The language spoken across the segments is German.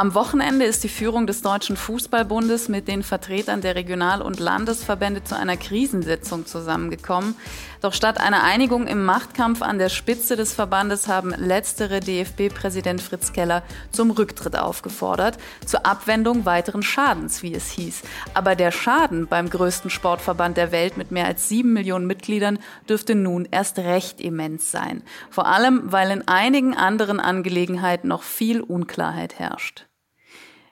Am Wochenende ist die Führung des Deutschen Fußballbundes mit den Vertretern der Regional- und Landesverbände zu einer Krisensitzung zusammengekommen. Doch statt einer Einigung im Machtkampf an der Spitze des Verbandes haben letztere DFB-Präsident Fritz Keller zum Rücktritt aufgefordert, zur Abwendung weiteren Schadens, wie es hieß. Aber der Schaden beim größten Sportverband der Welt mit mehr als sieben Millionen Mitgliedern dürfte nun erst recht immens sein. Vor allem, weil in einigen anderen Angelegenheiten noch viel Unklarheit herrscht.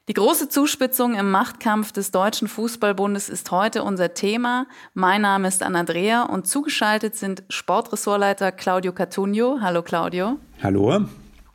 Die große Zuspitzung im Machtkampf des Deutschen Fußballbundes ist heute unser Thema. Mein Name ist Anna-Drea und zugeschaltet sind Sportressortleiter Claudio Catugno. Hallo Claudio. Hallo.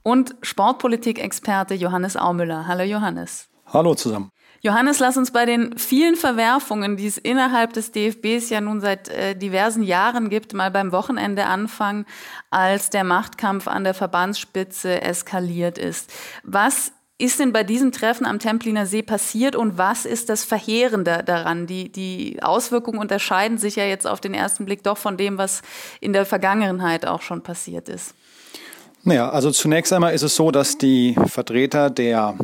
Und Sportpolitik-Experte Johannes Aumüller. Hallo Johannes. Hallo zusammen. Johannes, lass uns bei den vielen Verwerfungen, die es innerhalb des DFBs ja nun seit äh, diversen Jahren gibt, mal beim Wochenende anfangen, als der Machtkampf an der Verbandsspitze eskaliert ist. Was ist denn bei diesem Treffen am Templiner See passiert und was ist das Verheerende daran? Die, die Auswirkungen unterscheiden sich ja jetzt auf den ersten Blick doch von dem, was in der Vergangenheit auch schon passiert ist. Naja, also zunächst einmal ist es so, dass die Vertreter der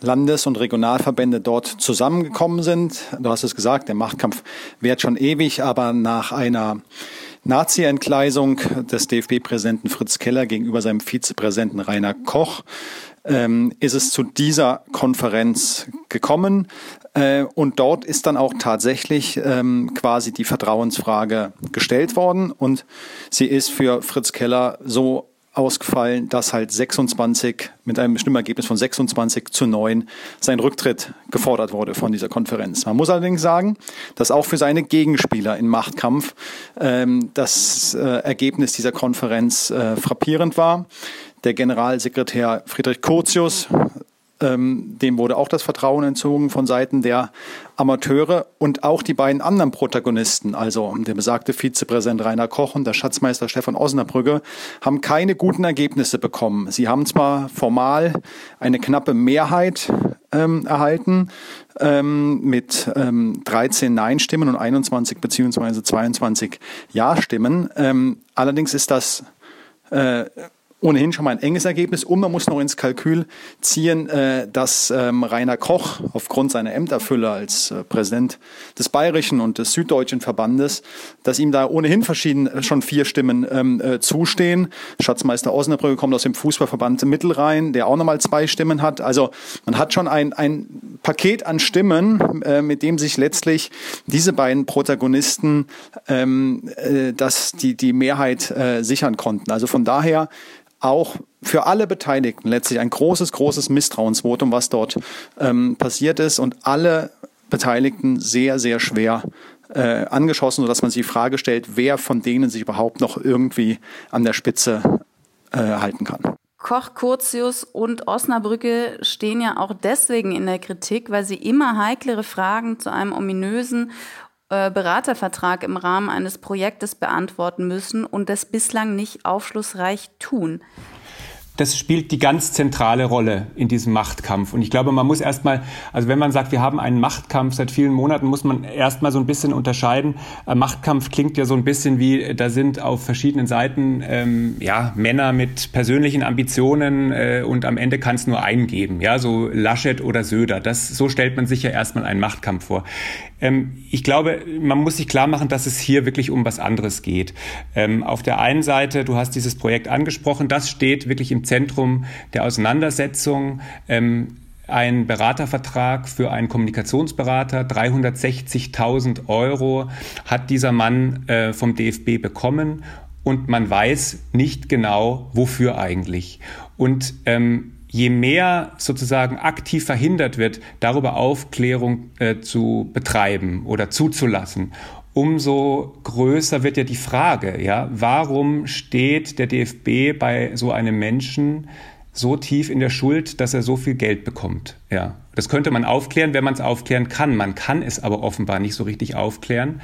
Landes- und Regionalverbände dort zusammengekommen sind. Du hast es gesagt, der Machtkampf währt schon ewig, aber nach einer Nazi-Entgleisung des DFB-Präsidenten Fritz Keller gegenüber seinem Vizepräsidenten Rainer Koch ähm, ist es zu dieser Konferenz gekommen. Äh, und dort ist dann auch tatsächlich ähm, quasi die Vertrauensfrage gestellt worden. Und sie ist für Fritz Keller so ausgefallen, dass halt 26 mit einem Stimmergebnis von 26 zu 9 sein Rücktritt gefordert wurde von dieser Konferenz. Man muss allerdings sagen, dass auch für seine Gegenspieler im Machtkampf ähm, das äh, Ergebnis dieser Konferenz äh, frappierend war. Der Generalsekretär Friedrich Curtius, ähm, dem wurde auch das Vertrauen entzogen von Seiten der Amateure und auch die beiden anderen Protagonisten, also der besagte Vizepräsident Rainer Koch und der Schatzmeister Stefan Osnabrügge, haben keine guten Ergebnisse bekommen. Sie haben zwar formal eine knappe Mehrheit ähm, erhalten ähm, mit ähm, 13 Nein-Stimmen und 21 beziehungsweise 22 Ja-Stimmen. Ähm, allerdings ist das äh, ohnehin schon mal ein enges Ergebnis und man muss noch ins Kalkül ziehen, äh, dass ähm, Rainer Koch aufgrund seiner Ämterfülle als äh, Präsident des Bayerischen und des Süddeutschen Verbandes, dass ihm da ohnehin verschieden äh, schon vier Stimmen ähm, zustehen. Schatzmeister Osnabrück kommt aus dem Fußballverband Mittelrhein, der auch nochmal zwei Stimmen hat. Also man hat schon ein, ein Paket an Stimmen, mit dem sich letztlich diese beiden Protagonisten ähm, dass die, die Mehrheit sichern konnten. Also von daher auch für alle Beteiligten letztlich ein großes, großes Misstrauensvotum, was dort ähm, passiert ist und alle Beteiligten sehr, sehr schwer äh, angeschossen, sodass man sich die Frage stellt, wer von denen sich überhaupt noch irgendwie an der Spitze äh, halten kann. Koch, Curtius und Osnabrücke stehen ja auch deswegen in der Kritik, weil sie immer heiklere Fragen zu einem ominösen äh, Beratervertrag im Rahmen eines Projektes beantworten müssen und das bislang nicht aufschlussreich tun das spielt die ganz zentrale Rolle in diesem Machtkampf. Und ich glaube, man muss erstmal, also wenn man sagt, wir haben einen Machtkampf seit vielen Monaten, muss man erstmal so ein bisschen unterscheiden. Äh, Machtkampf klingt ja so ein bisschen wie, da sind auf verschiedenen Seiten ähm, ja, Männer mit persönlichen Ambitionen äh, und am Ende kann es nur einen geben, ja, so Laschet oder Söder. Das, so stellt man sich ja erstmal einen Machtkampf vor. Ähm, ich glaube, man muss sich klar machen, dass es hier wirklich um was anderes geht. Ähm, auf der einen Seite, du hast dieses Projekt angesprochen, das steht wirklich im Zentrum der Auseinandersetzung. Ähm, ein Beratervertrag für einen Kommunikationsberater, 360.000 Euro hat dieser Mann äh, vom DFB bekommen und man weiß nicht genau, wofür eigentlich. Und ähm, je mehr sozusagen aktiv verhindert wird, darüber Aufklärung äh, zu betreiben oder zuzulassen, umso größer wird ja die Frage, ja, warum steht der DFB bei so einem Menschen so tief in der Schuld, dass er so viel Geld bekommt, ja. Das könnte man aufklären, wenn man es aufklären kann. Man kann es aber offenbar nicht so richtig aufklären,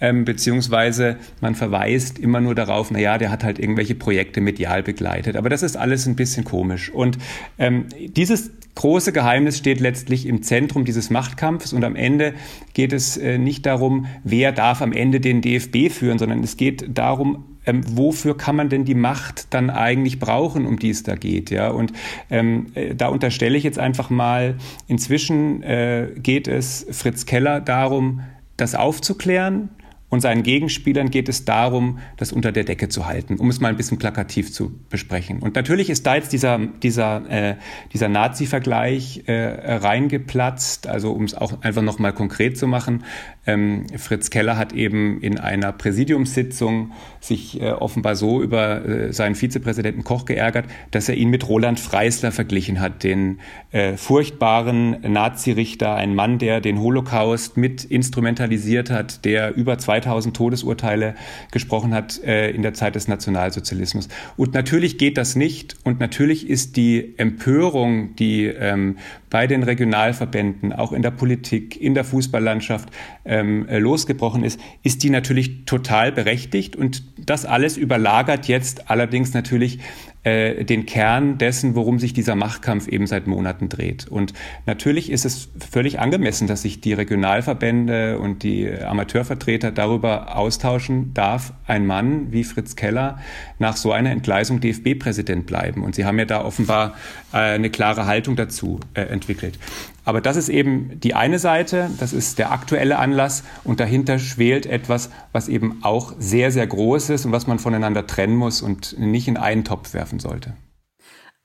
ähm, beziehungsweise man verweist immer nur darauf, na ja, der hat halt irgendwelche Projekte medial begleitet. Aber das ist alles ein bisschen komisch. Und ähm, dieses große Geheimnis steht letztlich im Zentrum dieses Machtkampfs und am Ende geht es äh, nicht darum, wer darf am Ende den DFB führen, sondern es geht darum, ähm, wofür kann man denn die Macht dann eigentlich brauchen, um die es da geht, ja? Und ähm, äh, da unterstelle ich jetzt einfach mal, inzwischen äh, geht es Fritz Keller darum, das aufzuklären, und seinen Gegenspielern geht es darum, das unter der Decke zu halten, um es mal ein bisschen plakativ zu besprechen. Und natürlich ist da jetzt dieser, dieser, äh, dieser Nazi-Vergleich äh, reingeplatzt, also um es auch einfach nochmal konkret zu machen. Ähm, Fritz Keller hat eben in einer Präsidiumssitzung sich äh, offenbar so über äh, seinen Vizepräsidenten Koch geärgert, dass er ihn mit Roland Freisler verglichen hat, den äh, furchtbaren Nazi-Richter, ein Mann, der den Holocaust mit instrumentalisiert hat, der über 2000 Todesurteile gesprochen hat äh, in der Zeit des Nationalsozialismus. Und natürlich geht das nicht und natürlich ist die Empörung, die ähm, bei den Regionalverbänden, auch in der Politik, in der Fußballlandschaft ähm, äh, losgebrochen ist, ist die natürlich total berechtigt. Und das alles überlagert jetzt allerdings natürlich äh, den Kern dessen, worum sich dieser Machtkampf eben seit Monaten dreht. Und natürlich ist es völlig angemessen, dass sich die Regionalverbände und die Amateurvertreter darüber austauschen, darf ein Mann wie Fritz Keller nach so einer Entgleisung DFB-Präsident bleiben. Und sie haben ja da offenbar äh, eine klare Haltung dazu äh, entwickelt. Aber das ist eben die eine Seite, das ist der aktuelle Anlass und dahinter schwelt etwas, was eben auch sehr, sehr groß ist und was man voneinander trennen muss und nicht in einen Topf werfen sollte.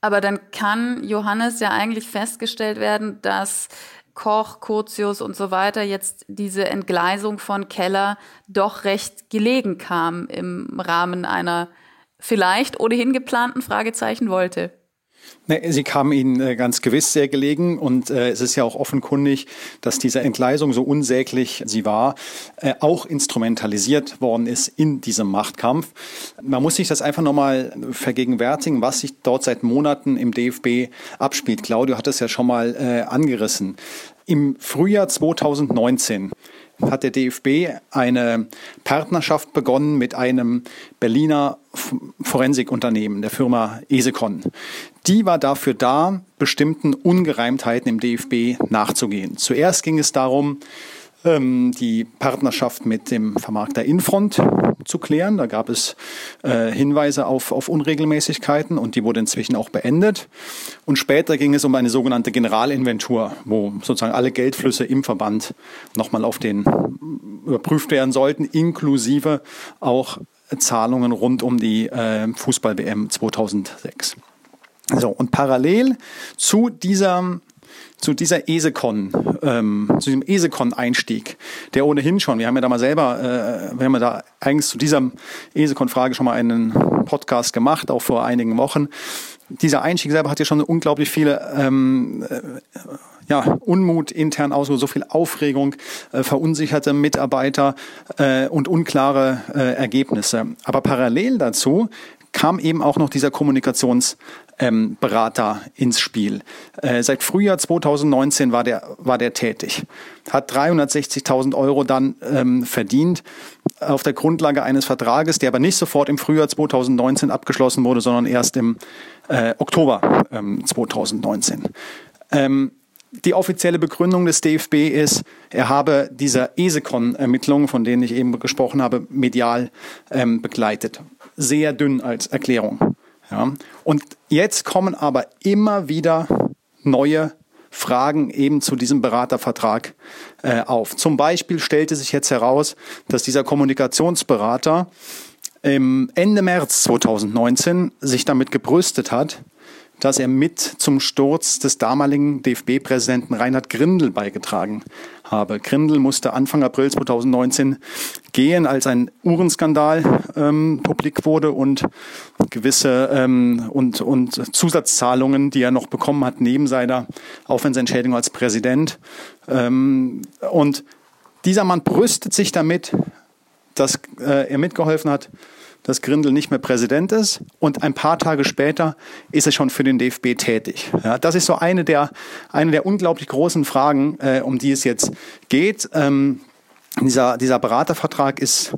Aber dann kann Johannes ja eigentlich festgestellt werden, dass Koch, Curtius und so weiter jetzt diese Entgleisung von Keller doch recht gelegen kam im Rahmen einer vielleicht ohnehin geplanten Fragezeichen wollte. Sie kam ihnen äh, ganz gewiss sehr gelegen und äh, es ist ja auch offenkundig, dass diese Entgleisung, so unsäglich sie war, äh, auch instrumentalisiert worden ist in diesem Machtkampf. Man muss sich das einfach nochmal vergegenwärtigen, was sich dort seit Monaten im DFB abspielt. Claudio hat es ja schon mal angerissen. Im Frühjahr 2019 hat der DFB eine Partnerschaft begonnen mit einem Berliner Forensikunternehmen, der Firma Esecon. Die war dafür da, bestimmten Ungereimtheiten im DFB nachzugehen. Zuerst ging es darum, die Partnerschaft mit dem Vermarkter Infront zu klären. Da gab es äh, Hinweise auf, auf Unregelmäßigkeiten und die wurde inzwischen auch beendet. Und später ging es um eine sogenannte Generalinventur, wo sozusagen alle Geldflüsse im Verband nochmal auf den überprüft werden sollten, inklusive auch Zahlungen rund um die äh, Fußball-WM 2006. So, und parallel zu dieser zu dieser ESECON, ähm, zu diesem ESECON-Einstieg, der ohnehin schon, wir haben ja da mal selber, äh, wir haben ja da eigentlich zu dieser ESECON-Frage schon mal einen Podcast gemacht, auch vor einigen Wochen. Dieser Einstieg selber hat ja schon unglaublich viele ähm, äh, ja, Unmut intern aus, so viel Aufregung, äh, verunsicherte Mitarbeiter äh, und unklare äh, Ergebnisse. Aber parallel dazu kam eben auch noch dieser Kommunikations ähm, ins Spiel. Äh, seit Frühjahr 2019 war der, war der tätig, hat 360.000 Euro dann ähm, verdient auf der Grundlage eines Vertrages, der aber nicht sofort im Frühjahr 2019 abgeschlossen wurde, sondern erst im äh, Oktober ähm, 2019. Ähm, die offizielle Begründung des DFB ist, er habe diese ESECON-Ermittlungen, von denen ich eben gesprochen habe, medial ähm, begleitet. Sehr dünn als Erklärung. Ja. Und jetzt kommen aber immer wieder neue Fragen eben zu diesem Beratervertrag äh, auf. Zum Beispiel stellte sich jetzt heraus, dass dieser Kommunikationsberater im Ende März 2019 sich damit gebrüstet hat, dass er mit zum Sturz des damaligen DFB-Präsidenten Reinhard Grindel beigetragen habe. Grindel musste Anfang April 2019 gehen, als ein Uhrenskandal ähm, publik wurde und gewisse ähm, und, und Zusatzzahlungen, die er noch bekommen hat, neben seiner Aufwandsentschädigung als Präsident. Ähm, und dieser Mann brüstet sich damit, dass äh, er mitgeholfen hat, dass Grindel nicht mehr Präsident ist und ein paar Tage später ist er schon für den DFB tätig. Ja, das ist so eine der, eine der unglaublich großen Fragen, äh, um die es jetzt geht. Ähm, dieser, dieser Beratervertrag ist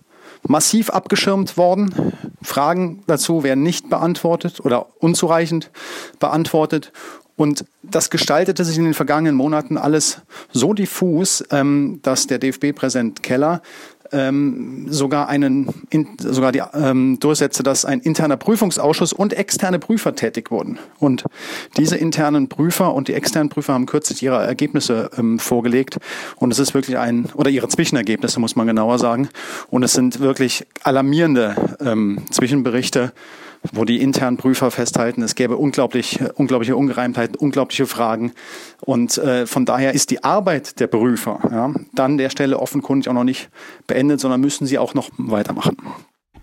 massiv abgeschirmt worden. Fragen dazu werden nicht beantwortet oder unzureichend beantwortet. Und das gestaltete sich in den vergangenen Monaten alles so diffus, ähm, dass der DFB-Präsident Keller ähm, sogar einen in, sogar die ähm, durchsetzte, dass ein interner Prüfungsausschuss und externe Prüfer tätig wurden. Und diese internen Prüfer und die externen Prüfer haben kürzlich ihre Ergebnisse ähm, vorgelegt. Und es ist wirklich ein oder ihre Zwischenergebnisse muss man genauer sagen. Und es sind wirklich alarmierende ähm, Zwischenberichte wo die internen Prüfer festhalten, es gäbe unglaublich, unglaubliche Ungereimtheiten, unglaubliche Fragen. Und äh, von daher ist die Arbeit der Prüfer ja, dann der Stelle offenkundig auch noch nicht beendet, sondern müssen sie auch noch weitermachen.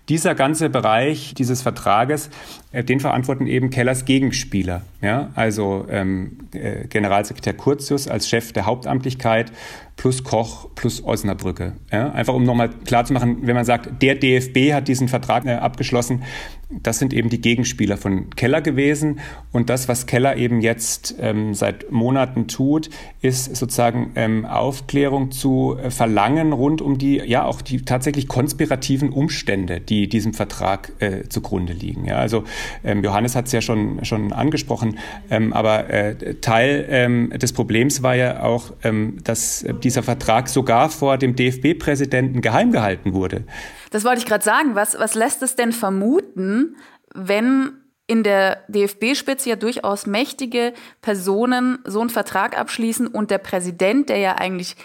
Dieser ganze Bereich dieses Vertrages, äh, den verantworten eben Kellers Gegenspieler. Ja? Also ähm, äh, Generalsekretär Curtius als Chef der Hauptamtlichkeit plus Koch plus Osnabrücke. Ja? Einfach um nochmal klarzumachen, wenn man sagt, der DFB hat diesen Vertrag äh, abgeschlossen, das sind eben die Gegenspieler von Keller gewesen. Und das, was Keller eben jetzt ähm, seit Monaten tut, ist sozusagen ähm, Aufklärung zu äh, verlangen rund um die, ja, auch die tatsächlich konspirativen Umstände, die diesem Vertrag äh, zugrunde liegen. Ja, also ähm, Johannes hat es ja schon, schon angesprochen, ähm, aber äh, Teil ähm, des Problems war ja auch, ähm, dass dieser Vertrag sogar vor dem DFB-Präsidenten geheim gehalten wurde. Das wollte ich gerade sagen. Was, was lässt es denn vermuten, wenn in der DFB-Spitze ja durchaus mächtige Personen so einen Vertrag abschließen und der Präsident, der ja eigentlich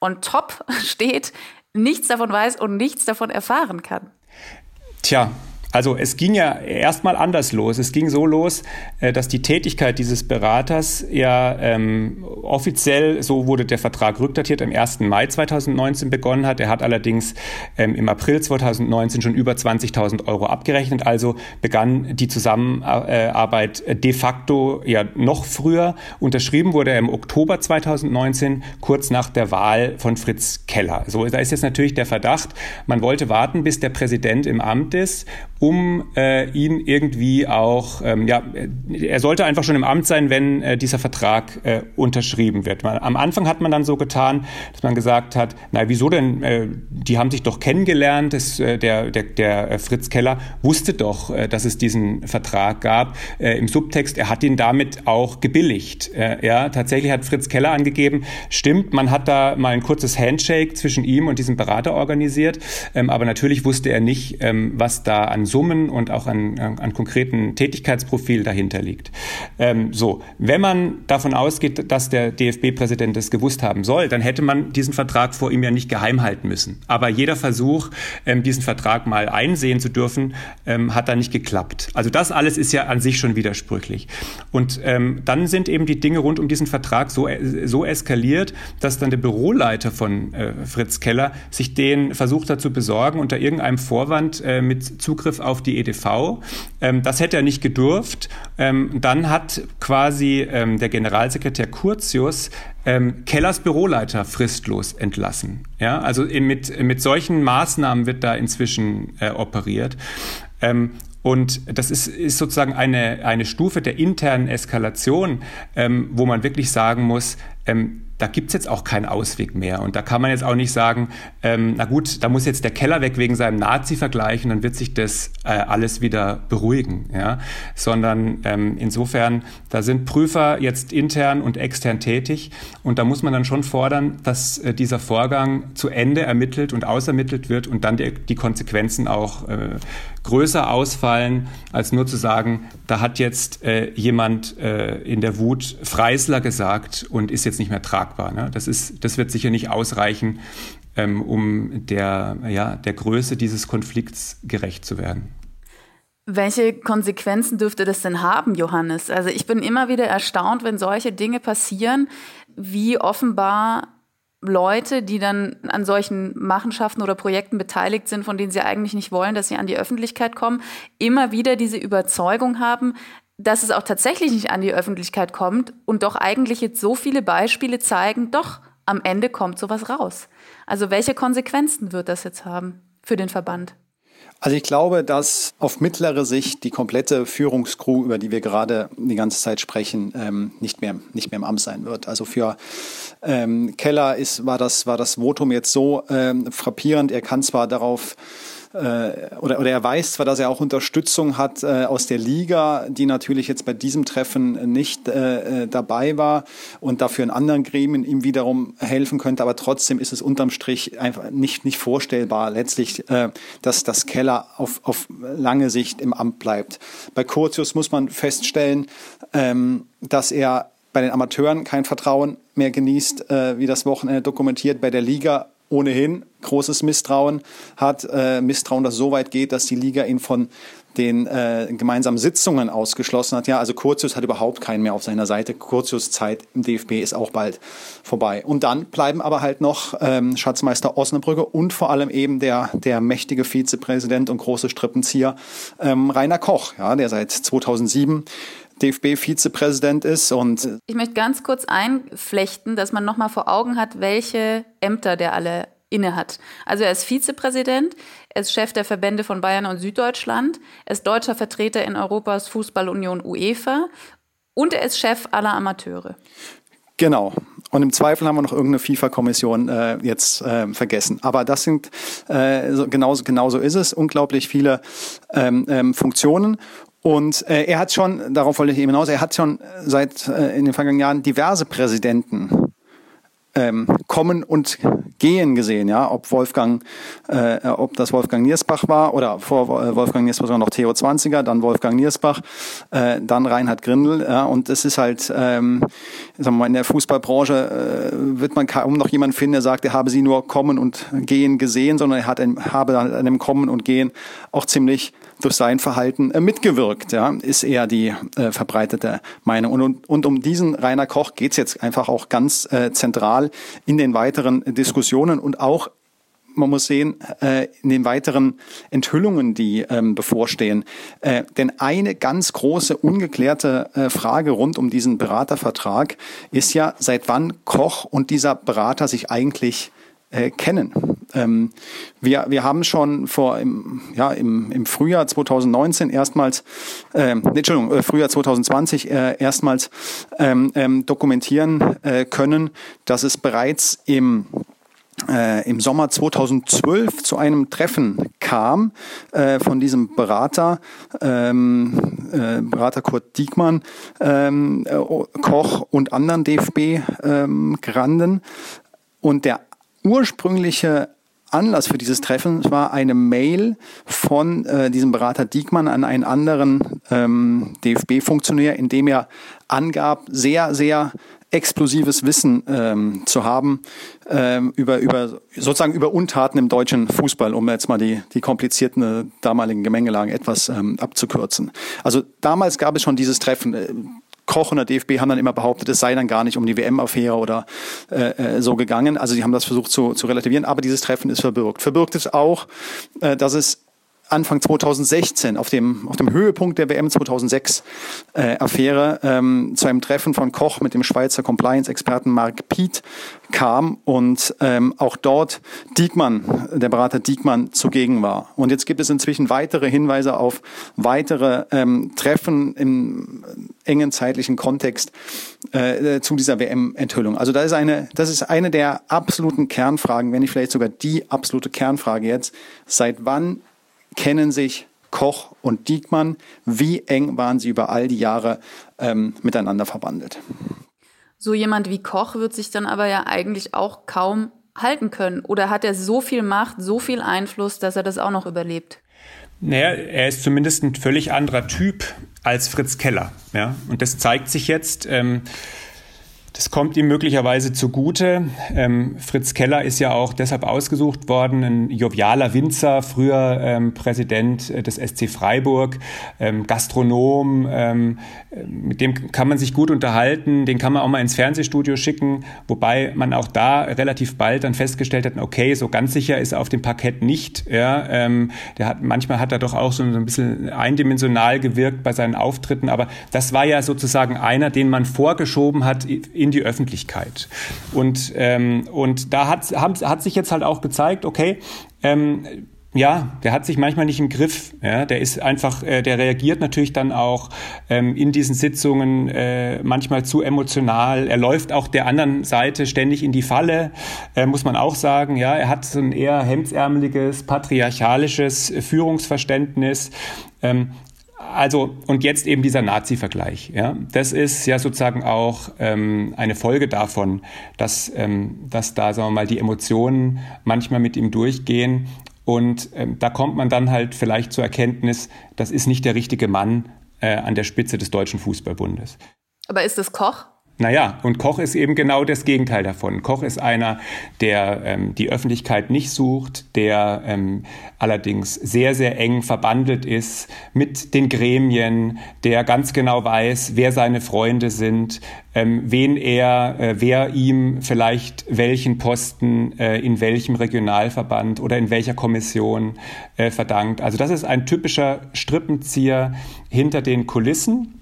on top steht, nichts davon weiß und nichts davon erfahren kann? Tja, also es ging ja erstmal anders los. Es ging so los, äh, dass die Tätigkeit dieses Beraters ja ähm, offiziell, so wurde der Vertrag rückdatiert, am 1. Mai 2019 begonnen hat. Er hat allerdings ähm, im April 2019 schon über 20.000 Euro abgerechnet. Also begann die Zusammenarbeit de facto ja noch früher. Unterschrieben wurde er im Oktober 2019, kurz nach der Wahl von Fritz Keller. So, da ist jetzt natürlich der Verdacht, man wollte warten, bis der Präsident im Amt ist um äh, ihn irgendwie auch, ähm, ja, er sollte einfach schon im Amt sein, wenn äh, dieser Vertrag äh, unterschrieben wird. Man, am Anfang hat man dann so getan, dass man gesagt hat, na wieso denn, äh, die haben sich doch kennengelernt, das, äh, der, der, der äh, Fritz Keller wusste doch, dass es diesen Vertrag gab. Im Subtext, er hat ihn damit auch gebilligt. Ja, tatsächlich hat Fritz Keller angegeben, stimmt, man hat da mal ein kurzes Handshake zwischen ihm und diesem Berater organisiert, ähm, aber natürlich wusste er nicht, ähm, was da an Summen und auch an, an konkreten Tätigkeitsprofil dahinter liegt. Ähm, so, wenn man davon ausgeht, dass der DFB-Präsident das gewusst haben soll, dann hätte man diesen Vertrag vor ihm ja nicht geheim halten müssen. Aber jeder Versuch, ähm, diesen Vertrag mal einsehen zu dürfen, ähm, hat da nicht geklappt. Also das alles ist ja an sich schon widersprüchlich. Und ähm, dann sind eben die Dinge rund um diesen Vertrag so, so eskaliert, dass dann der Büroleiter von äh, Fritz Keller sich den versucht hat zu besorgen unter irgendeinem Vorwand äh, mit Zugriff auf die EDV. Ähm, das hätte er nicht gedurft. Ähm, dann hat quasi ähm, der Generalsekretär Curtius ähm, Kellers Büroleiter fristlos entlassen. Ja, also mit, mit solchen Maßnahmen wird da inzwischen äh, operiert. Ähm, und das ist, ist sozusagen eine, eine Stufe der internen Eskalation, ähm, wo man wirklich sagen muss, ähm, da gibt's jetzt auch keinen Ausweg mehr. Und da kann man jetzt auch nicht sagen, ähm, na gut, da muss jetzt der Keller weg wegen seinem Nazi-Vergleich und dann wird sich das äh, alles wieder beruhigen. Ja? Sondern ähm, insofern, da sind Prüfer jetzt intern und extern tätig und da muss man dann schon fordern, dass äh, dieser Vorgang zu Ende ermittelt und ausermittelt wird und dann die, die Konsequenzen auch äh, größer ausfallen, als nur zu sagen, da hat jetzt äh, jemand äh, in der Wut Freisler gesagt und ist jetzt nicht mehr tragbar. Ne? Das, ist, das wird sicher nicht ausreichen, ähm, um der, ja, der Größe dieses Konflikts gerecht zu werden. Welche Konsequenzen dürfte das denn haben, Johannes? Also ich bin immer wieder erstaunt, wenn solche Dinge passieren, wie offenbar Leute, die dann an solchen Machenschaften oder Projekten beteiligt sind, von denen sie eigentlich nicht wollen, dass sie an die Öffentlichkeit kommen, immer wieder diese Überzeugung haben, dass es auch tatsächlich nicht an die Öffentlichkeit kommt und doch eigentlich jetzt so viele Beispiele zeigen, doch am Ende kommt sowas raus. Also welche Konsequenzen wird das jetzt haben für den Verband? Also ich glaube, dass auf mittlere Sicht die komplette Führungskrew, über die wir gerade die ganze Zeit sprechen, ähm, nicht mehr nicht mehr im Amt sein wird. Also für ähm, Keller ist war das war das Votum jetzt so ähm, frappierend. Er kann zwar darauf oder, oder er weiß zwar, dass er auch Unterstützung hat äh, aus der Liga, die natürlich jetzt bei diesem Treffen nicht äh, äh, dabei war und dafür in anderen Gremien ihm wiederum helfen könnte, aber trotzdem ist es unterm Strich einfach nicht, nicht vorstellbar letztlich, äh, dass das Keller auf, auf lange Sicht im Amt bleibt. Bei Curtius muss man feststellen, ähm, dass er bei den Amateuren kein Vertrauen mehr genießt, äh, wie das Wochenende dokumentiert, bei der Liga ohnehin großes Misstrauen hat. Äh, Misstrauen, das so weit geht, dass die Liga ihn von den äh, gemeinsamen Sitzungen ausgeschlossen hat. Ja, also Curtius hat überhaupt keinen mehr auf seiner Seite. Curtius Zeit im DFB ist auch bald vorbei. Und dann bleiben aber halt noch ähm, Schatzmeister Osnabrücke und vor allem eben der, der mächtige Vizepräsident und große Strippenzieher ähm, Rainer Koch, ja, der seit 2007 DFB-Vizepräsident ist. Und ich möchte ganz kurz einflechten, dass man nochmal vor Augen hat, welche Ämter der alle inne hat. Also er ist Vizepräsident, er ist Chef der Verbände von Bayern und Süddeutschland, er ist deutscher Vertreter in Europas Fußballunion UEFA und er ist Chef aller Amateure. Genau. Und im Zweifel haben wir noch irgendeine FIFA-Kommission äh, jetzt äh, vergessen. Aber das sind äh, so, genauso, genauso ist es. Unglaublich viele ähm, ähm, Funktionen. Und äh, er hat schon, darauf wollte ich eben hinaus, er hat schon seit äh, in den vergangenen Jahren diverse Präsidenten ähm, kommen und gehen gesehen, ja, ob Wolfgang, äh, ob das Wolfgang Niersbach war oder vor Wolfgang Niersbach sogar noch Theo 20er, dann Wolfgang Niersbach, äh, dann Reinhard Grindel, ja, und es ist halt, ähm, sagen wir mal, in der Fußballbranche äh, wird man kaum noch jemanden finden, der sagt, er habe sie nur kommen und gehen gesehen, sondern er hat ein, habe an einem Kommen und Gehen auch ziemlich durch sein Verhalten äh, mitgewirkt, ja, ist eher die äh, verbreitete Meinung. Und, und, und um diesen Rainer Koch geht's jetzt einfach auch ganz äh, zentral in den weiteren Diskussionen und auch man muss sehen, äh, in den weiteren Enthüllungen, die ähm, bevorstehen. Äh, denn eine ganz große ungeklärte Frage rund um diesen Beratervertrag ist ja, seit wann Koch und dieser Berater sich eigentlich kennen. Ähm, wir, wir haben schon vor im, ja, im, im Frühjahr 2019 erstmals, äh, Entschuldigung, Frühjahr 2020 äh, erstmals ähm, ähm, dokumentieren äh, können, dass es bereits im äh, im Sommer 2012 zu einem Treffen kam äh, von diesem Berater, ähm, äh, Berater Kurt Diekmann, ähm, äh, Koch und anderen DFB-Granden. Ähm, und der ursprüngliche Anlass für dieses Treffen war eine Mail von äh, diesem Berater Diekmann an einen anderen ähm, DFB-Funktionär, in dem er angab, sehr, sehr explosives Wissen ähm, zu haben ähm, über, über sozusagen über Untaten im deutschen Fußball, um jetzt mal die, die komplizierten äh, damaligen Gemengelagen etwas ähm, abzukürzen. Also damals gab es schon dieses Treffen. Koch und der DFB haben dann immer behauptet, es sei dann gar nicht um die WM-Affäre oder äh, äh, so gegangen. Also die haben das versucht zu, zu relativieren, aber dieses Treffen ist verbirgt. Verbirgt ist auch, äh, dass es Anfang 2016 auf dem, auf dem Höhepunkt der WM 2006 äh, ähm, zu einem Treffen von Koch mit dem Schweizer Compliance-Experten Mark Piet kam und ähm, auch dort Diekmann, der Berater Diekmann zugegen war. Und jetzt gibt es inzwischen weitere Hinweise auf weitere ähm, Treffen im engen zeitlichen Kontext äh, zu dieser WM-Enthüllung. Also da ist eine, das ist eine der absoluten Kernfragen, wenn nicht vielleicht sogar die absolute Kernfrage jetzt. Seit wann kennen sich Koch und Diekmann. Wie eng waren sie über all die Jahre ähm, miteinander verbandelt? So jemand wie Koch wird sich dann aber ja eigentlich auch kaum halten können. Oder hat er so viel Macht, so viel Einfluss, dass er das auch noch überlebt? Naja, er ist zumindest ein völlig anderer Typ als Fritz Keller. Ja? Und das zeigt sich jetzt. Ähm, das kommt ihm möglicherweise zugute. Ähm, Fritz Keller ist ja auch deshalb ausgesucht worden, ein jovialer Winzer, früher ähm, Präsident äh, des SC Freiburg, ähm, Gastronom, ähm, mit dem kann man sich gut unterhalten, den kann man auch mal ins Fernsehstudio schicken, wobei man auch da relativ bald dann festgestellt hat, okay, so ganz sicher ist er auf dem Parkett nicht. Ja, ähm, der hat, manchmal hat er doch auch so ein bisschen eindimensional gewirkt bei seinen Auftritten, aber das war ja sozusagen einer, den man vorgeschoben hat in die Öffentlichkeit. Und, ähm, und da hat, hat sich jetzt halt auch gezeigt, okay, ähm, ja, der hat sich manchmal nicht im Griff. Ja, der ist einfach, äh, der reagiert natürlich dann auch ähm, in diesen Sitzungen äh, manchmal zu emotional. Er läuft auch der anderen Seite ständig in die Falle, äh, muss man auch sagen. Ja, er hat so ein eher hemdsärmeliges, patriarchalisches Führungsverständnis. Ähm, also, und jetzt eben dieser Nazi-Vergleich. Ja? Das ist ja sozusagen auch ähm, eine Folge davon, dass, ähm, dass da, sagen wir mal, die Emotionen manchmal mit ihm durchgehen und ähm, da kommt man dann halt vielleicht zur Erkenntnis, das ist nicht der richtige Mann äh, an der Spitze des Deutschen Fußballbundes. Aber ist es Koch? Naja, und Koch ist eben genau das Gegenteil davon. Koch ist einer, der ähm, die Öffentlichkeit nicht sucht, der ähm, allerdings sehr, sehr eng verbandelt ist mit den Gremien, der ganz genau weiß, wer seine Freunde sind, ähm, wen er, äh, wer ihm vielleicht welchen Posten äh, in welchem Regionalverband oder in welcher Kommission äh, verdankt. Also das ist ein typischer Strippenzieher hinter den Kulissen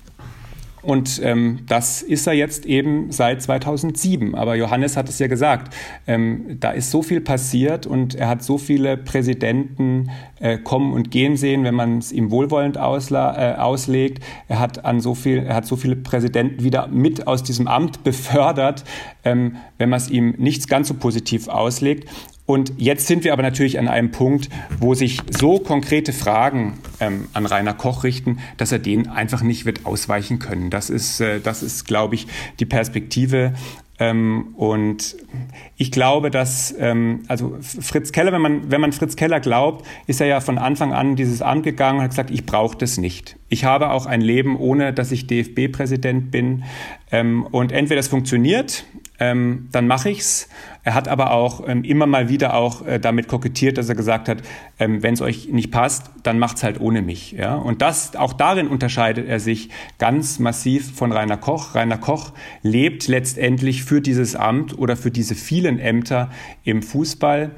und ähm, das ist er jetzt eben seit 2007. Aber Johannes hat es ja gesagt, ähm, da ist so viel passiert und er hat so viele Präsidenten äh, kommen und gehen sehen, wenn man es ihm wohlwollend ausla äh, auslegt. Er hat an so viel, er hat so viele Präsidenten wieder mit aus diesem Amt befördert, ähm, wenn man es ihm nicht ganz so positiv auslegt. Und jetzt sind wir aber natürlich an einem Punkt, wo sich so konkrete Fragen ähm, an Rainer Koch richten, dass er denen einfach nicht wird ausweichen können. Das ist, äh, das ist, glaube ich, die Perspektive. Ähm, und ich glaube, dass, ähm, also Fritz Keller, wenn man, wenn man Fritz Keller glaubt, ist er ja von Anfang an dieses Amt gegangen und hat gesagt, ich brauche das nicht. Ich habe auch ein Leben, ohne dass ich DFB-Präsident bin. Ähm, und entweder es funktioniert, ähm, dann mache ich's. Er hat aber auch ähm, immer mal wieder auch äh, damit kokettiert, dass er gesagt hat, ähm, wenn es euch nicht passt, dann macht's halt ohne mich. Ja? Und das, auch darin unterscheidet er sich ganz massiv von Rainer Koch. Rainer Koch lebt letztendlich für dieses Amt oder für diese vielen Ämter im Fußball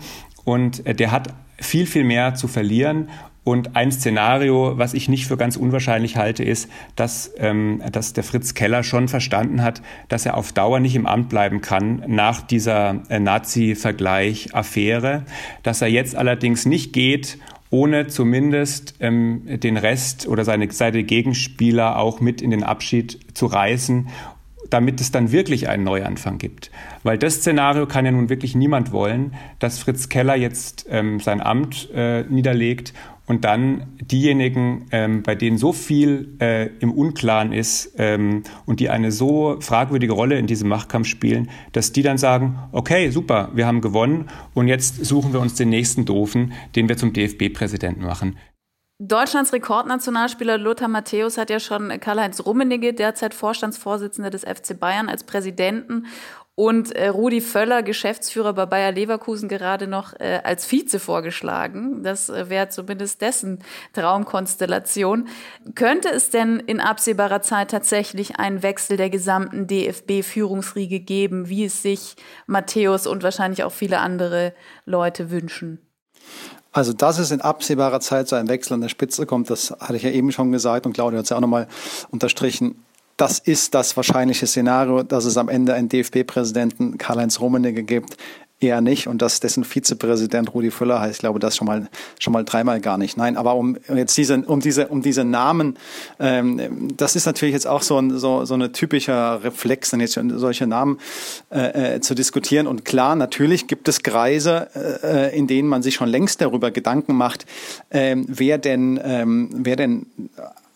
und äh, der hat viel, viel mehr zu verlieren und ein Szenario, was ich nicht für ganz unwahrscheinlich halte, ist, dass, ähm, dass der Fritz Keller schon verstanden hat, dass er auf Dauer nicht im Amt bleiben kann nach dieser äh, Nazi-Vergleich-Affäre, dass er jetzt allerdings nicht geht, ohne zumindest ähm, den Rest oder seine, seine Gegenspieler auch mit in den Abschied zu reißen damit es dann wirklich einen Neuanfang gibt. Weil das Szenario kann ja nun wirklich niemand wollen, dass Fritz Keller jetzt ähm, sein Amt äh, niederlegt und dann diejenigen, ähm, bei denen so viel äh, im Unklaren ist ähm, und die eine so fragwürdige Rolle in diesem Machtkampf spielen, dass die dann sagen, okay, super, wir haben gewonnen und jetzt suchen wir uns den nächsten Doofen, den wir zum DFB-Präsidenten machen. Deutschlands Rekordnationalspieler Lothar Matthäus hat ja schon Karl-Heinz Rummenigge, derzeit Vorstandsvorsitzender des FC Bayern, als Präsidenten und äh, Rudi Völler, Geschäftsführer bei Bayer Leverkusen, gerade noch äh, als Vize vorgeschlagen. Das äh, wäre zumindest dessen Traumkonstellation. Könnte es denn in absehbarer Zeit tatsächlich einen Wechsel der gesamten DFB-Führungsriege geben, wie es sich Matthäus und wahrscheinlich auch viele andere Leute wünschen? Also, dass es in absehbarer Zeit zu einem Wechsel an der Spitze kommt, das hatte ich ja eben schon gesagt und Claudia hat es ja auch nochmal unterstrichen das ist das wahrscheinliche Szenario, dass es am Ende einen DFB-Präsidenten Karl-Heinz Rummenigge gibt. Eher nicht. Und dass dessen Vizepräsident Rudi Völler heißt, ich glaube, das schon mal, schon mal dreimal gar nicht. Nein, aber um jetzt diese, um diese, um diese Namen, ähm, das ist natürlich jetzt auch so ein, so, so eine typischer Reflex, dann jetzt solche Namen äh, äh, zu diskutieren. Und klar, natürlich gibt es Kreise, äh, in denen man sich schon längst darüber Gedanken macht, ähm, wer denn, ähm, wer denn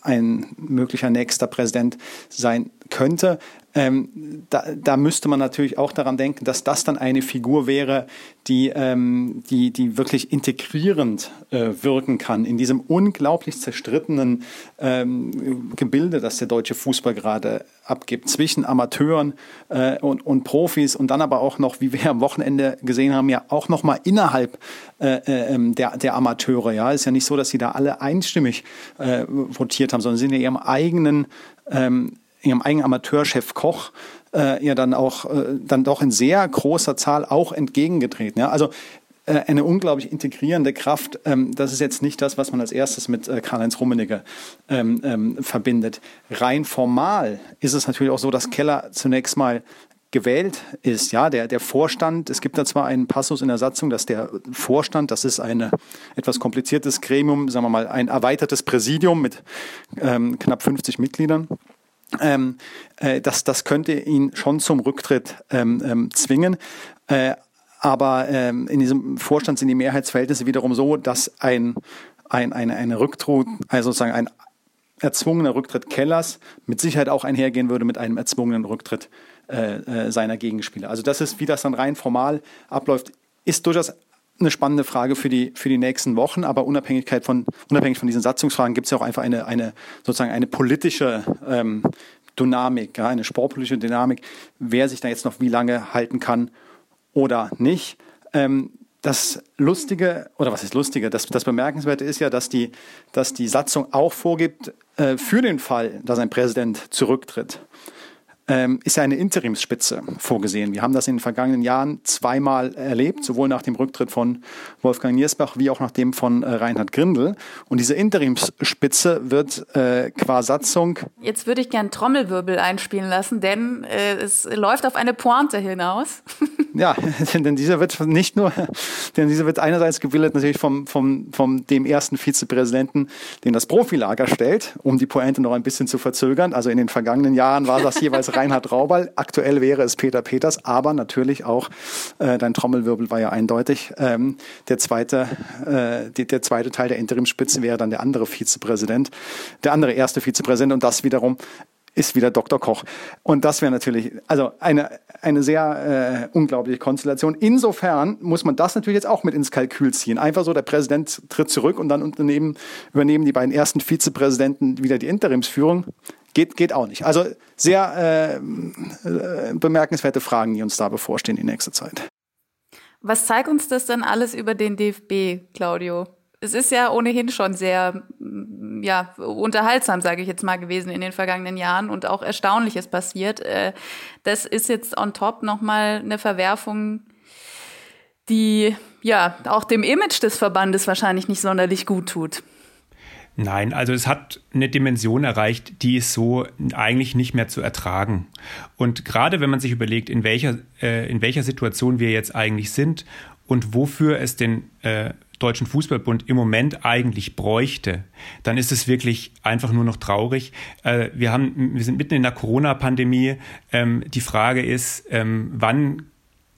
ein möglicher nächster Präsident sein könnte. Ähm, da, da müsste man natürlich auch daran denken, dass das dann eine Figur wäre, die, ähm, die, die wirklich integrierend äh, wirken kann in diesem unglaublich zerstrittenen ähm, Gebilde, das der deutsche Fußball gerade abgibt, zwischen Amateuren äh, und, und Profis und dann aber auch noch, wie wir am Wochenende gesehen haben, ja auch noch mal innerhalb äh, äh ähm, der, der Amateure. Ja, ist ja nicht so, dass sie da alle einstimmig äh, votiert haben, sondern sind in ihrem eigenen ähm, ihrem eigenen Amateurchef Koch äh, ja dann auch äh, dann doch in sehr großer Zahl auch entgegengetreten. Ja? Also äh, eine unglaublich integrierende Kraft. Ähm, das ist jetzt nicht das, was man als erstes mit äh, Karl-Heinz Rummenigge ähm, ähm, verbindet. Rein formal ist es natürlich auch so, dass Keller zunächst mal gewählt ist. Ja, der, der Vorstand, es gibt da zwar einen Passus in der Satzung, dass der Vorstand, das ist ein etwas kompliziertes Gremium, sagen wir mal, ein erweitertes Präsidium mit ähm, knapp 50 Mitgliedern. Ähm, äh, das, das könnte ihn schon zum Rücktritt ähm, ähm, zwingen. Äh, aber ähm, in diesem Vorstand sind die Mehrheitsverhältnisse wiederum so, dass ein, ein, eine, eine Rücktritt, also sozusagen ein erzwungener Rücktritt Kellers mit Sicherheit auch einhergehen würde mit einem erzwungenen Rücktritt äh, äh, seiner Gegenspieler. Also das ist, wie das dann rein formal abläuft, ist durchaus eine spannende Frage für die, für die nächsten Wochen, aber Unabhängigkeit von, unabhängig von diesen Satzungsfragen gibt es ja auch einfach eine, eine, sozusagen eine politische ähm, Dynamik, ja, eine sportpolitische Dynamik, wer sich da jetzt noch wie lange halten kann oder nicht. Ähm, das Lustige, oder was ist Lustige, das, das Bemerkenswerte ist ja, dass die, dass die Satzung auch vorgibt, äh, für den Fall, dass ein Präsident zurücktritt, ähm, ist ja eine Interimsspitze vorgesehen. Wir haben das in den vergangenen Jahren zweimal erlebt, sowohl nach dem Rücktritt von Wolfgang Niersbach wie auch nach dem von äh, Reinhard Grindel. Und diese Interimsspitze wird äh, qua Satzung. Jetzt würde ich gern Trommelwirbel einspielen lassen, denn äh, es läuft auf eine Pointe hinaus. ja, denn dieser wird nicht nur, denn dieser wird einerseits gebildet natürlich vom, vom, vom dem ersten Vizepräsidenten, den das Profilager stellt, um die Pointe noch ein bisschen zu verzögern. Also in den vergangenen Jahren war das jeweils Reinhard Raubal. Aktuell wäre es Peter Peters, aber natürlich auch, äh, dein Trommelwirbel war ja eindeutig, ähm, der, zweite, äh, die, der zweite Teil der Interimsspitze wäre dann der andere Vizepräsident, der andere erste Vizepräsident und das wiederum ist wieder Dr. Koch. Und das wäre natürlich, also eine, eine sehr äh, unglaubliche Konstellation. Insofern muss man das natürlich jetzt auch mit ins Kalkül ziehen. Einfach so, der Präsident tritt zurück und dann unternehmen, übernehmen die beiden ersten Vizepräsidenten wieder die Interimsführung. Geht, geht auch nicht. Also sehr äh, äh, bemerkenswerte Fragen, die uns da bevorstehen in nächster Zeit. Was zeigt uns das dann alles über den DFB, Claudio? Es ist ja ohnehin schon sehr ja, unterhaltsam, sage ich jetzt mal, gewesen in den vergangenen Jahren und auch Erstaunliches passiert. Äh, das ist jetzt on top nochmal eine Verwerfung, die ja auch dem Image des Verbandes wahrscheinlich nicht sonderlich gut tut. Nein, also es hat eine Dimension erreicht, die ist so eigentlich nicht mehr zu ertragen. Und gerade wenn man sich überlegt, in welcher, äh, in welcher Situation wir jetzt eigentlich sind und wofür es den äh, Deutschen Fußballbund im Moment eigentlich bräuchte, dann ist es wirklich einfach nur noch traurig. Äh, wir, haben, wir sind mitten in der Corona-Pandemie. Ähm, die Frage ist, ähm, wann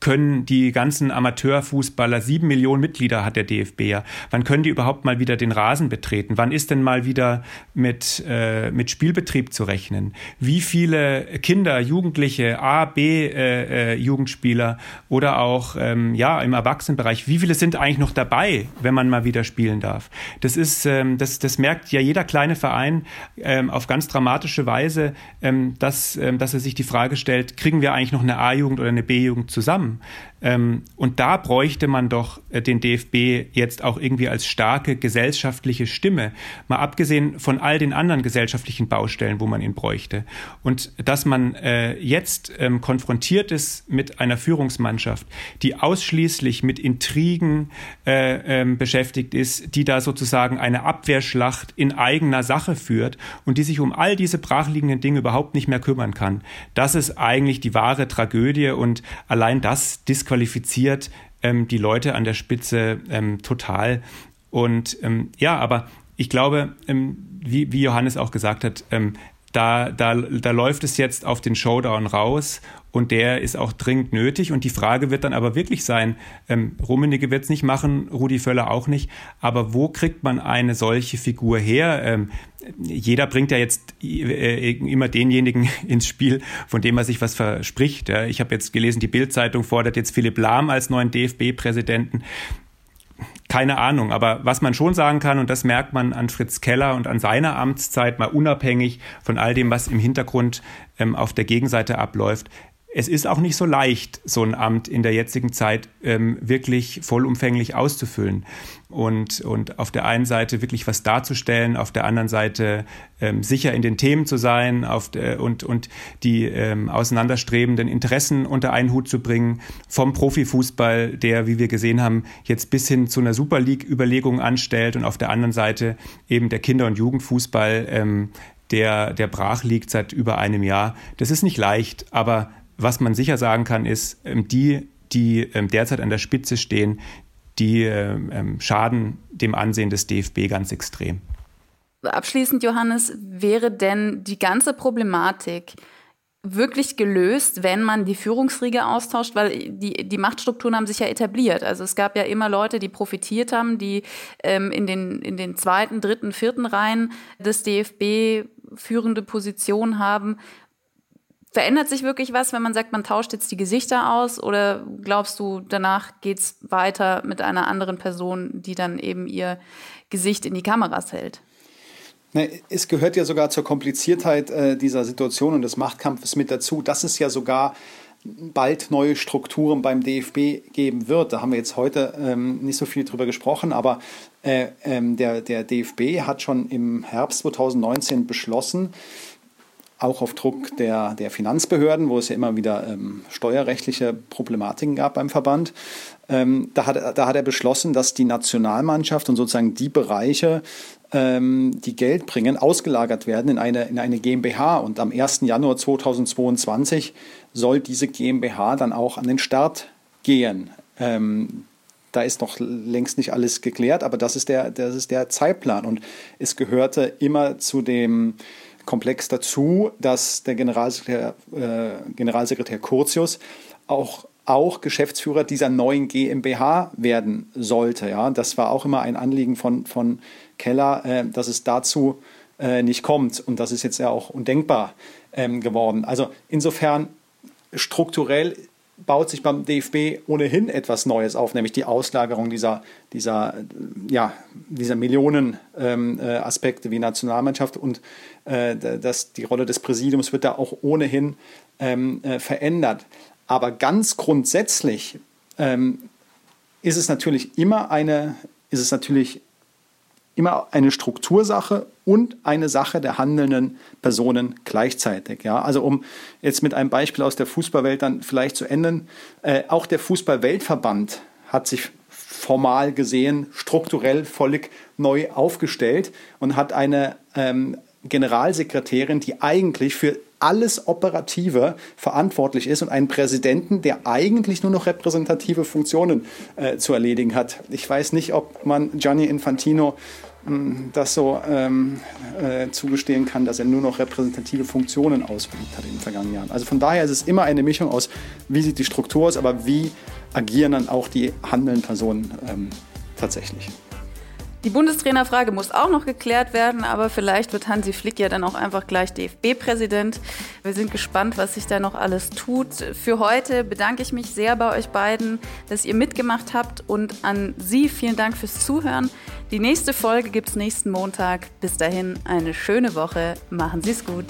können die ganzen Amateurfußballer, sieben Millionen Mitglieder hat der DFB ja, wann können die überhaupt mal wieder den Rasen betreten? Wann ist denn mal wieder mit, äh, mit Spielbetrieb zu rechnen? Wie viele Kinder, Jugendliche, A, B äh, äh, Jugendspieler oder auch ähm, ja im Erwachsenenbereich, wie viele sind eigentlich noch dabei, wenn man mal wieder spielen darf? Das ist, ähm, das, das merkt ja jeder kleine Verein ähm, auf ganz dramatische Weise, ähm, dass, ähm, dass er sich die Frage stellt, kriegen wir eigentlich noch eine A-Jugend oder eine B-Jugend zusammen? Zusammen. Ähm, und da bräuchte man doch äh, den DFB jetzt auch irgendwie als starke gesellschaftliche Stimme, mal abgesehen von all den anderen gesellschaftlichen Baustellen, wo man ihn bräuchte. Und dass man äh, jetzt ähm, konfrontiert ist mit einer Führungsmannschaft, die ausschließlich mit Intrigen äh, ähm, beschäftigt ist, die da sozusagen eine Abwehrschlacht in eigener Sache führt und die sich um all diese brachliegenden Dinge überhaupt nicht mehr kümmern kann. Das ist eigentlich die wahre Tragödie und allein das disqualifiziert ähm, die Leute an der Spitze ähm, total. Und ähm, ja, aber ich glaube, ähm, wie, wie Johannes auch gesagt hat, ähm, da, da, da läuft es jetzt auf den Showdown raus und der ist auch dringend nötig. Und die Frage wird dann aber wirklich sein, ähm, Rummenigge wird es nicht machen, Rudi Völler auch nicht, aber wo kriegt man eine solche Figur her? Ähm, jeder bringt ja jetzt äh, immer denjenigen ins Spiel, von dem er sich was verspricht. Ja. Ich habe jetzt gelesen, die Bild-Zeitung fordert jetzt Philipp Lahm als neuen DFB-Präsidenten keine Ahnung, aber was man schon sagen kann, und das merkt man an Fritz Keller und an seiner Amtszeit, mal unabhängig von all dem, was im Hintergrund ähm, auf der Gegenseite abläuft, es ist auch nicht so leicht, so ein Amt in der jetzigen Zeit ähm, wirklich vollumfänglich auszufüllen. Und, und auf der einen Seite wirklich was darzustellen, auf der anderen Seite ähm, sicher in den Themen zu sein auf der, und, und die ähm, auseinanderstrebenden Interessen unter einen Hut zu bringen, vom Profifußball, der, wie wir gesehen haben, jetzt bis hin zu einer Super League-Überlegung anstellt und auf der anderen Seite eben der Kinder- und Jugendfußball, ähm, der, der brach liegt seit über einem Jahr. Das ist nicht leicht, aber was man sicher sagen kann, ist, ähm, die, die ähm, derzeit an der Spitze stehen, die ähm, schaden dem Ansehen des DFB ganz extrem. Abschließend, Johannes, wäre denn die ganze Problematik wirklich gelöst, wenn man die Führungsriege austauscht, weil die, die Machtstrukturen haben sich ja etabliert. Also es gab ja immer Leute, die profitiert haben, die ähm, in, den, in den zweiten, dritten, vierten Reihen des DFB führende Positionen haben. Verändert sich wirklich was, wenn man sagt, man tauscht jetzt die Gesichter aus? Oder glaubst du, danach geht es weiter mit einer anderen Person, die dann eben ihr Gesicht in die Kameras hält? Es gehört ja sogar zur Kompliziertheit äh, dieser Situation und des Machtkampfes mit dazu, dass es ja sogar bald neue Strukturen beim DFB geben wird. Da haben wir jetzt heute ähm, nicht so viel drüber gesprochen, aber äh, ähm, der, der DFB hat schon im Herbst 2019 beschlossen, auch auf Druck der, der Finanzbehörden, wo es ja immer wieder ähm, steuerrechtliche Problematiken gab beim Verband. Ähm, da, hat, da hat er beschlossen, dass die Nationalmannschaft und sozusagen die Bereiche, ähm, die Geld bringen, ausgelagert werden in eine, in eine GmbH. Und am 1. Januar 2022 soll diese GmbH dann auch an den Start gehen. Ähm, da ist noch längst nicht alles geklärt, aber das ist der, das ist der Zeitplan. Und es gehörte immer zu dem Komplex dazu, dass der Generalsekretär, äh, Generalsekretär Curtius auch auch Geschäftsführer dieser neuen GmbH werden sollte. Ja, das war auch immer ein Anliegen von, von Keller, äh, dass es dazu äh, nicht kommt. Und das ist jetzt ja auch undenkbar ähm, geworden. Also insofern strukturell baut sich beim DFB ohnehin etwas Neues auf, nämlich die Auslagerung dieser, dieser, ja, dieser Millionen ähm, äh, wie Nationalmannschaft und äh, das, die Rolle des Präsidiums wird da auch ohnehin ähm, äh, verändert. Aber ganz grundsätzlich ähm, ist es natürlich immer eine, ist es natürlich immer eine Struktursache und eine Sache der handelnden Personen gleichzeitig. Ja? Also um jetzt mit einem Beispiel aus der Fußballwelt dann vielleicht zu enden, äh, auch der Fußballweltverband hat sich formal gesehen strukturell völlig neu aufgestellt und hat eine ähm, Generalsekretärin, die eigentlich für alles Operative verantwortlich ist und einen Präsidenten, der eigentlich nur noch repräsentative Funktionen äh, zu erledigen hat. Ich weiß nicht, ob man Gianni Infantino das so ähm, äh, zugestehen kann, dass er nur noch repräsentative Funktionen ausgeübt hat in den vergangenen Jahren. Also von daher ist es immer eine Mischung aus, wie sieht die Struktur aus, aber wie agieren dann auch die handelnden Personen ähm, tatsächlich. Die Bundestrainerfrage muss auch noch geklärt werden, aber vielleicht wird Hansi Flick ja dann auch einfach gleich DFB-Präsident. Wir sind gespannt, was sich da noch alles tut. Für heute bedanke ich mich sehr bei euch beiden, dass ihr mitgemacht habt und an Sie vielen Dank fürs Zuhören. Die nächste Folge gibt es nächsten Montag. Bis dahin eine schöne Woche. Machen Sie es gut.